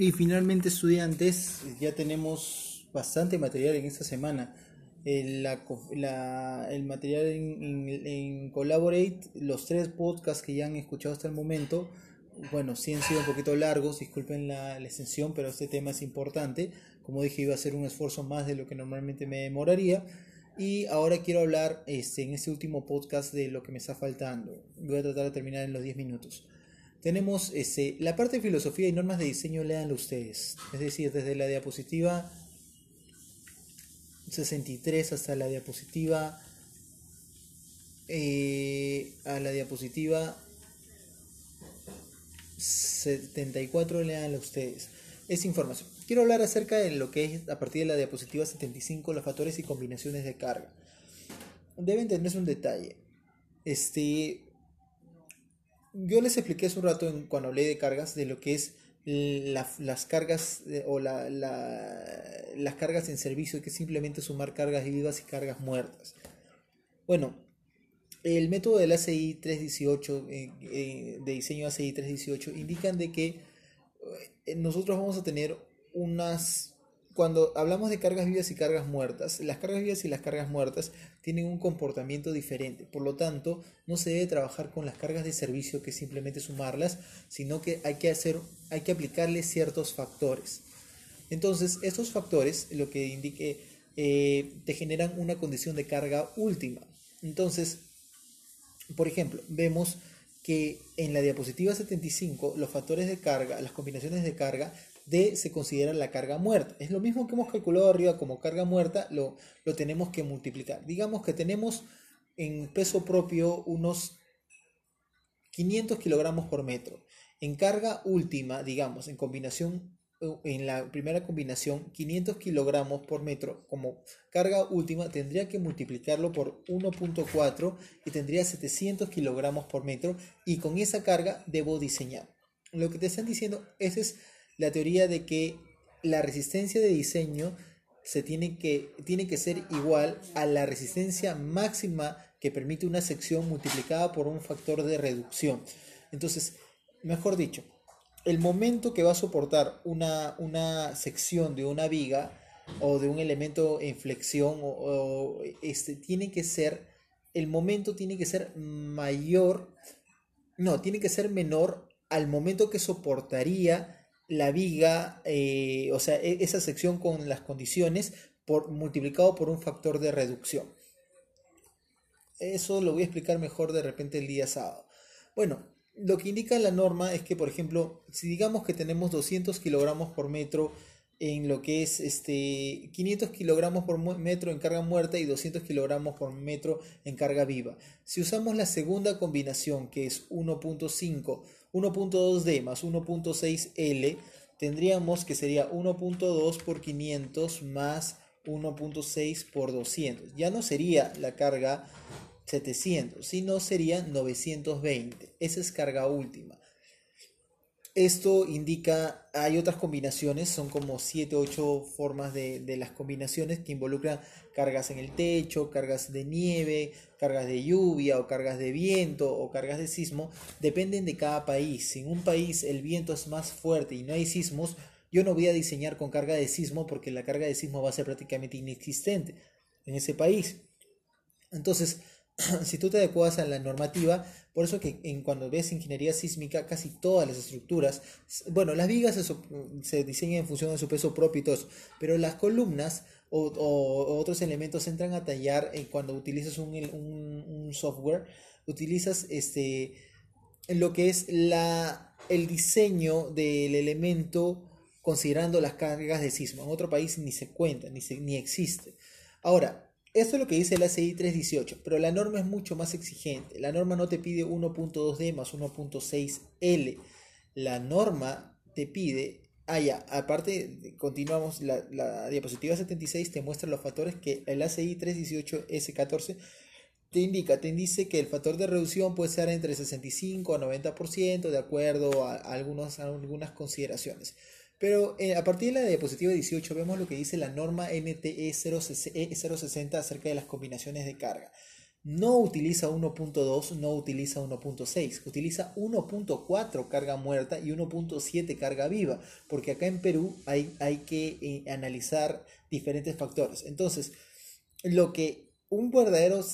Y finalmente estudiantes, ya tenemos bastante material en esta semana. El, el material en, en, Collaborate, los tres podcasts que ya han escuchado hasta el momento, bueno, sí han sido un poquito largos, disculpen la, la, extensión, pero este tema es importante. Como dije, iba a ser un esfuerzo más de lo que normalmente me demoraría. Y ahora quiero hablar este, en este último podcast de lo que me está faltando. Voy a tratar de terminar en los 10 minutos tenemos ese, la parte de filosofía y normas de diseño, léanlo ustedes. Es decir, desde la diapositiva 63 hasta la diapositiva eh, a la diapositiva 74, léanlo ustedes. Es información. Quiero hablar acerca de lo que es a partir de la diapositiva 75 los factores y combinaciones de carga. Deben entenderse un detalle. Este, yo les expliqué hace un rato en, cuando hablé de cargas de lo que es las cargas o la, las cargas en servicio, que simplemente sumar cargas vivas y cargas muertas. Bueno, el método del ACI 318, eh, eh, de diseño ACI 318, indican de que eh, nosotros vamos a tener unas cuando hablamos de cargas vivas y cargas muertas, las cargas vivas y las cargas muertas tienen un comportamiento diferente. Por lo tanto, no se debe trabajar con las cargas de servicio que simplemente sumarlas, sino que hay que hacer, hay que aplicarle ciertos factores. Entonces, estos factores, lo que indique, eh, te generan una condición de carga última. Entonces, por ejemplo, vemos que en la diapositiva 75 los factores de carga, las combinaciones de carga D se considera la carga muerta. Es lo mismo que hemos calculado arriba como carga muerta, lo, lo tenemos que multiplicar. Digamos que tenemos en peso propio unos 500 kilogramos por metro. En carga última, digamos, en combinación, en la primera combinación, 500 kilogramos por metro como carga última, tendría que multiplicarlo por 1.4 y tendría 700 kilogramos por metro y con esa carga debo diseñar. Lo que te están diciendo, ese es la teoría de que la resistencia de diseño se tiene que, tiene que ser igual a la resistencia máxima que permite una sección multiplicada por un factor de reducción. Entonces, mejor dicho, el momento que va a soportar una, una sección de una viga o de un elemento en flexión o, este, tiene que ser, el momento tiene que ser mayor, no, tiene que ser menor al momento que soportaría la viga, eh, o sea, e, esa sección con las condiciones por, multiplicado por un factor de reducción. Eso lo voy a explicar mejor de repente el día sábado. Bueno, lo que indica la norma es que, por ejemplo, si digamos que tenemos 200 kilogramos por metro en lo que es este 500 kilogramos por metro en carga muerta y 200 kilogramos por metro en carga viva. Si usamos la segunda combinación, que es 1.5 1.2D más 1.6L, tendríamos que sería 1.2 por 500 más 1.6 por 200. Ya no sería la carga 700, sino sería 920. Esa es carga última. Esto indica, hay otras combinaciones, son como 7, 8 formas de, de, las combinaciones que involucran cargas en el techo, cargas de nieve, cargas de lluvia o cargas de viento o cargas de sismo, dependen de cada país. Si en un país el viento es más fuerte y no hay sismos, yo no voy a diseñar con carga de sismo porque la carga de sismo va a ser prácticamente inexistente en ese país. Entonces, si tú te adecuas a la normativa, por eso que en, cuando ves ingeniería sísmica, casi todas las estructuras, bueno, las vigas se, diseñan en función de su peso propio y todo eso, pero las columnas o, otros elementos entran a tallar eh, cuando utilizas un, un, software, utilizas este, lo que es la, el diseño del elemento considerando las cargas de sismo. En otro país ni se cuenta, ni, ni existe. Ahora, esto es lo que dice el ACI 318, pero la norma es mucho más exigente. La norma no te pide 1.2D más 1.6L. La norma te pide, ah ya, aparte, continuamos, la, la diapositiva 76 te muestra los factores que el ACI 318S14 te indica, te dice que el factor de reducción puede ser entre 65 a 90% de acuerdo a, algunos, a algunas consideraciones. Pero eh, a partir de la diapositiva 18 vemos lo que dice la norma NTE 060 acerca de las combinaciones de carga. no utiliza 1.2, no utiliza 1.6, utiliza 1.4 carga muerta y 1.7 carga viva, porque acá en Perú hay, hay que eh, analizar diferentes factores. Entonces, lo que un verdadero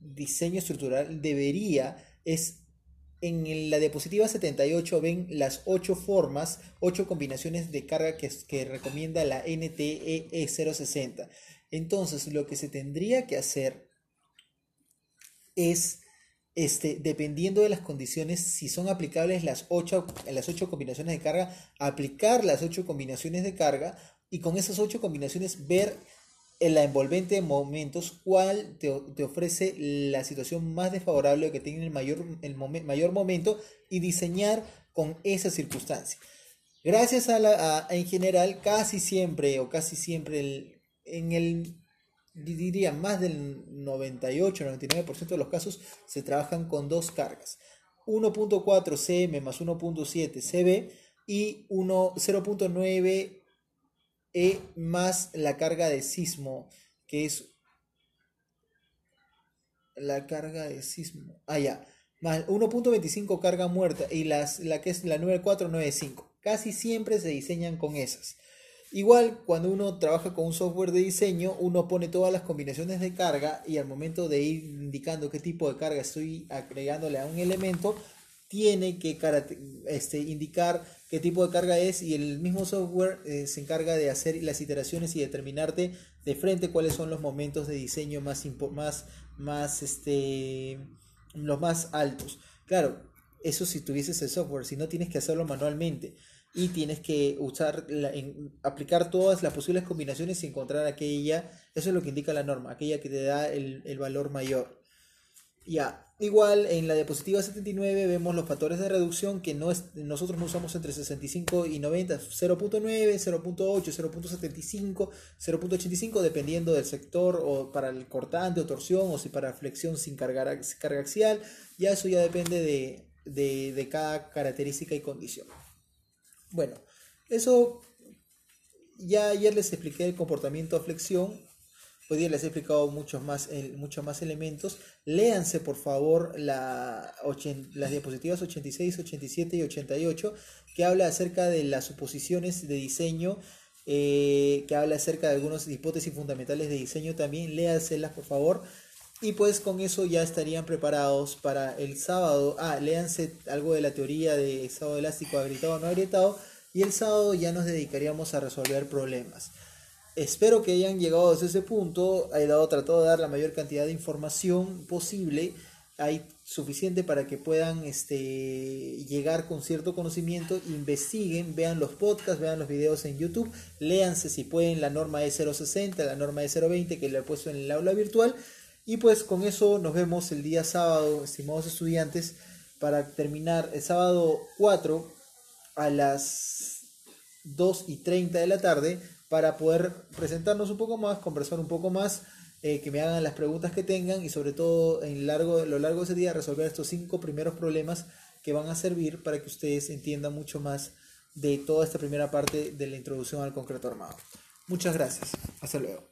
diseño estructural debería es en la diapositiva 78 ven las 8 formas, 8 combinaciones de carga que, recomienda la NTE 060. Entonces, lo que se tendría que hacer es, este, dependiendo de las condiciones, si son aplicables las 8, las ocho combinaciones de carga, aplicar las 8 combinaciones de carga y con esas 8 combinaciones ver en la envolvente de momentos cuál te, ofrece la situación más desfavorable que tiene el mayor, el mayor momento y diseñar con esa circunstancia. Gracias a la, en general, casi siempre o casi siempre en el diría más del 98-99% de los casos se trabajan con dos cargas. 1.4 cm más 1.7 cb y 0.9 e más la carga de sismo, que es la carga de sismo. Ah, ya. Más 1.25 carga muerta y las, la que es la 9495. Casi siempre se diseñan con esas. Igual, cuando uno trabaja con un software de diseño, uno pone todas las combinaciones de carga y al momento de ir indicando qué tipo de carga estoy agregándole a un elemento, tiene que este, indicar qué tipo de carga es y el mismo software eh, se encarga de hacer las iteraciones y determinarte de frente cuáles son los momentos de diseño más, más, más este, los más altos. Claro, eso si tuvieses el software, si no tienes que hacerlo manualmente y tienes que usar, aplicar todas las posibles combinaciones y encontrar aquella, eso es lo que indica la norma, aquella que te da el, el valor mayor. Ya, igual en la diapositiva 79 vemos los factores de reducción que no es, nosotros no usamos entre 65 y 90, 0.9, 0.8, 0.75, 0.85 dependiendo del sector o para el cortante o torsión o si para flexión sin carga, axial, ya eso ya depende de, de, de cada característica y condición. Bueno, eso ya ayer les expliqué el comportamiento a flexión. Hoy les he explicado muchos más, muchos más elementos. Léanse por favor la, las diapositivas 86, 87 y 88 que habla acerca de las suposiciones de diseño, eh, que habla acerca de algunas hipótesis fundamentales de diseño también. Léanselas por favor. Y pues con eso ya estarían preparados para el sábado. Ah, léanse algo de la teoría de estado elástico agrietado o no agrietado. Y el sábado ya nos dedicaríamos a resolver problemas. Espero que hayan llegado a ese punto. He dado, tratado de dar la mayor cantidad de información posible. Hay suficiente para que puedan este, llegar con cierto conocimiento, investiguen, vean los podcasts, vean los videos en YouTube, léanse si pueden la norma E060, la norma E020 que le he puesto en el aula virtual y pues con eso nos vemos el día sábado, estimados estudiantes, para terminar el sábado 4 a las 2 y 30 de la tarde para poder presentarnos un poco más, conversar un poco más, eh, que me hagan las preguntas que tengan y sobre todo en largo, lo largo de ese día resolver estos cinco primeros problemas que van a servir para que ustedes entiendan mucho más de toda esta primera parte de la introducción al concreto armado. Muchas gracias. Hasta luego.